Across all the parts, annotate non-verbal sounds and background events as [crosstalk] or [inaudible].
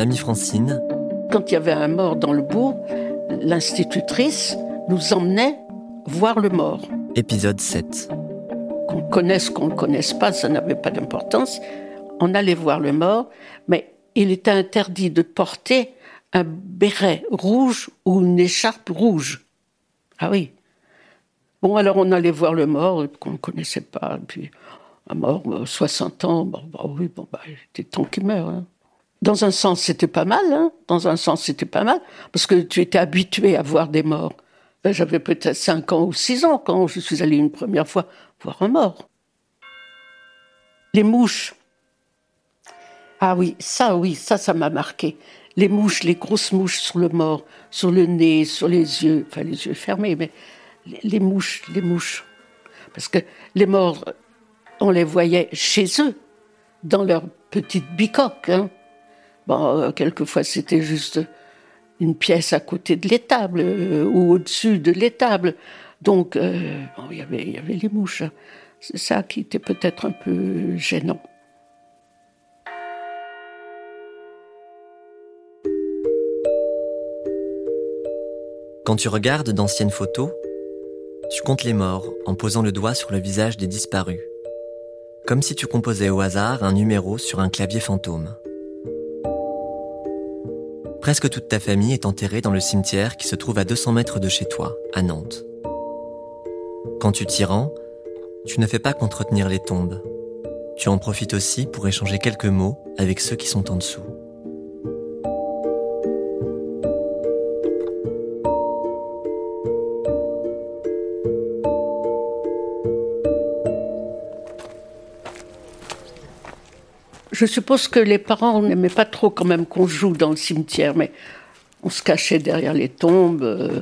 amie Francine. Quand il y avait un mort dans le bourg, l'institutrice nous emmenait voir le mort. Épisode 7. Qu'on connaisse, qu'on ne connaisse pas, ça n'avait pas d'importance. On allait voir le mort, mais il était interdit de porter un béret rouge ou une écharpe rouge. Ah oui. Bon, alors on allait voir le mort qu'on ne connaissait pas. puis, un mort, 60 ans, bon, bah oui, bon, bah, il était temps qu'il meurt. Hein. Dans un sens, c'était pas mal. Hein. Dans un sens, c'était pas mal. Parce que tu étais habitué à voir des morts. Ben, j'avais peut-être 5 ans ou 6 ans quand je suis allée une première fois voir un mort. Les mouches. Ah oui, ça, oui, ça, ça m'a marqué. Les mouches, les grosses mouches sur le mort, sur le nez, sur les yeux, enfin les yeux fermés, mais les, mouches, les mouches. Parce que les morts, on les voyait chez eux, dans leur petite bicoque. Hein. Euh, quelquefois, c'était juste une pièce à côté de l'étable euh, ou au-dessus de l'étable. Donc, euh, il y avait les mouches. C'est ça qui était peut-être un peu gênant. Quand tu regardes d'anciennes photos, tu comptes les morts en posant le doigt sur le visage des disparus, comme si tu composais au hasard un numéro sur un clavier fantôme. Presque toute ta famille est enterrée dans le cimetière qui se trouve à 200 mètres de chez toi, à Nantes. Quand tu t'y rends, tu ne fais pas qu'entretenir les tombes. Tu en profites aussi pour échanger quelques mots avec ceux qui sont en dessous. Je suppose que les parents n'aimaient pas trop quand même qu'on joue dans le cimetière, mais on se cachait derrière les tombes. Euh,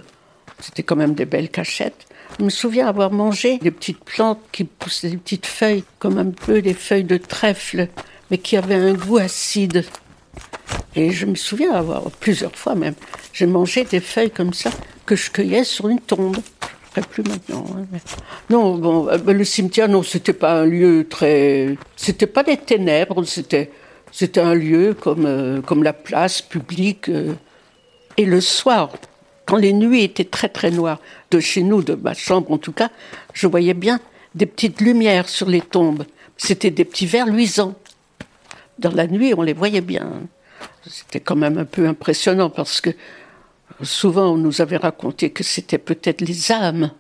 c'était quand même des belles cachettes. Je me souviens avoir mangé des petites plantes qui poussaient des petites feuilles, comme un peu des feuilles de trèfle, mais qui avaient un goût acide. Et je me souviens avoir, plusieurs fois même, j'ai mangé des feuilles comme ça que je cueillais sur une tombe plus maintenant. Hein, non, bon, euh, le cimetière, non, c'était pas un lieu très. C'était pas des ténèbres, c'était, c'était un lieu comme, euh, comme la place publique. Euh. et le soir, quand les nuits étaient très très noires, de chez nous, de ma chambre en tout cas, je voyais bien des petites lumières sur les tombes. C'était des petits verres luisants. Dans la nuit, on les voyait bien. C'était quand même un peu impressionnant parce que Souvent, on nous avait raconté que c'était peut-être les âmes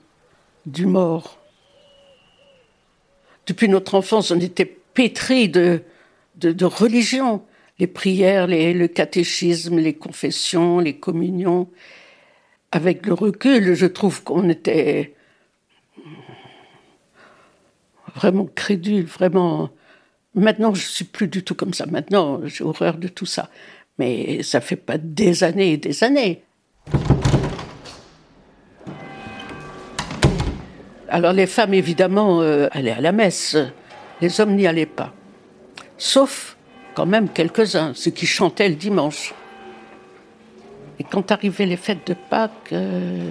du mort. Depuis notre enfance, on était pétris de, de, religion, les prières, les, le catéchisme, les confessions, les communions. Avec le recul, je trouve qu'on était vraiment crédule, vraiment. Maintenant, je suis plus du tout comme ça. Maintenant, j'ai horreur de tout ça. Mais ça fait pas des années et des années. Alors les femmes, évidemment, euh, allaient à la messe. Les hommes n'y allaient pas. Sauf quand même quelques-uns, ceux qui chantaient le dimanche. Et quand arrivaient les fêtes de Pâques, euh,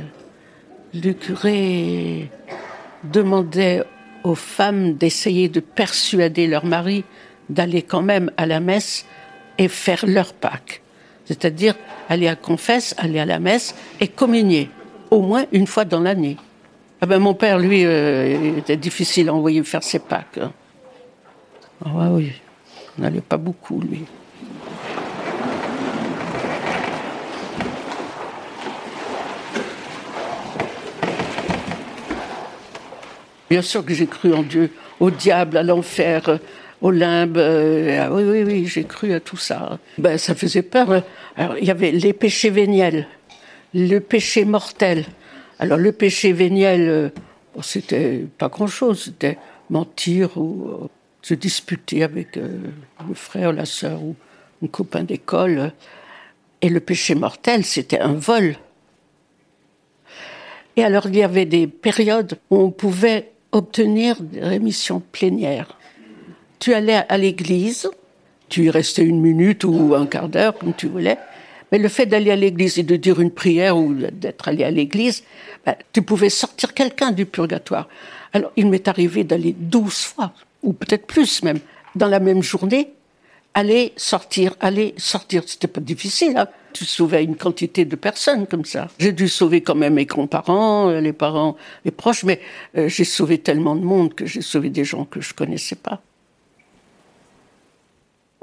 le curé demandait aux femmes d'essayer de persuader leur mari d'aller quand même à la messe et faire leur Pâques. C'est-à-dire aller à confesse, aller à la messe et communier, au moins une fois dans l'année. Ah ben mon père, lui, euh, était difficile à envoyer faire ses Pâques. Hein. Ah oui, on n'allait pas beaucoup, lui. Bien sûr que j'ai cru en Dieu, au diable, à l'enfer, limbe. Euh, ah oui, oui, oui, j'ai cru à tout ça. Ben, ça faisait peur. Alors, il y avait les péchés véniels, le péché mortel. Alors, le péché véniel, euh, c'était pas grand-chose. C'était mentir ou euh, se disputer avec le frère, la sœur ou un copain d'école. Et le péché mortel, c'était un vol. Et alors, il y avait des périodes où on pouvait obtenir des rémissions plénières tu allais à l'église, tu y restais une minute ou un quart d'heure, comme tu voulais, mais le fait d'aller à l'église et de dire une prière ou d'être allé à l'église, ben, tu pouvais sortir quelqu'un du purgatoire. Alors, il m'est arrivé d'aller douze fois, ou peut-être plus même, dans la même journée, aller, sortir, aller, sortir. C'était pas difficile. Hein tu sauvais une quantité de personnes comme ça. J'ai dû sauver quand même mes grands-parents, euh, les parents, les proches, mais euh, j'ai sauvé tellement de monde que j'ai sauvé des gens que je connaissais pas.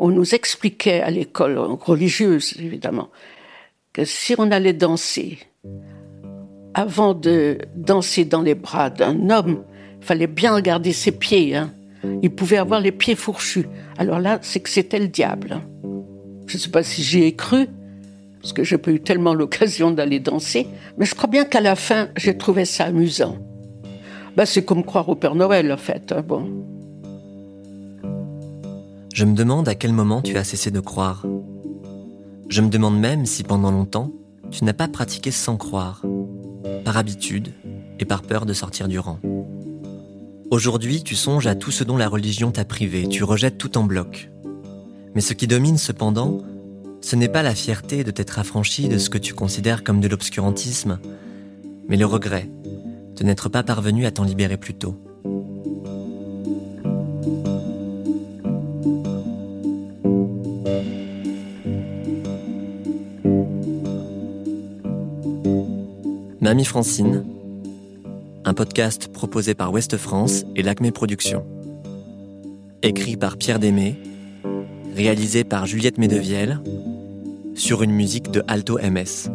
On nous expliquait à l'école religieuse, évidemment, que si on allait danser, avant de danser dans les bras d'un homme, il fallait bien regarder ses pieds. Hein. Il pouvait avoir les pieds fourchus. Alors là, c'est que c'était le diable. Je ne sais pas si j'y ai cru, parce que j'ai pas eu tellement [laughs] l'occasion d'aller danser, mais je crois bien qu'à la fin, j'ai trouvé ça amusant. Ben, c'est comme croire au Père Noël, en fait. Hein, bon. Je me demande à quel moment tu as cessé de croire. Je me demande même si pendant longtemps, tu n'as pas pratiqué sans croire, par habitude et par peur de sortir du rang. Aujourd'hui, tu songes à tout ce dont la religion t'a privé, tu rejettes tout en bloc. Mais ce qui domine cependant, ce n'est pas la fierté de t'être affranchi de ce que tu considères comme de l'obscurantisme, mais le regret de n'être pas parvenu à t'en libérer plus tôt. Mamie Francine, un podcast proposé par Ouest France et l'Acme Productions. Écrit par Pierre Démé, réalisé par Juliette Medevielle sur une musique de Alto MS.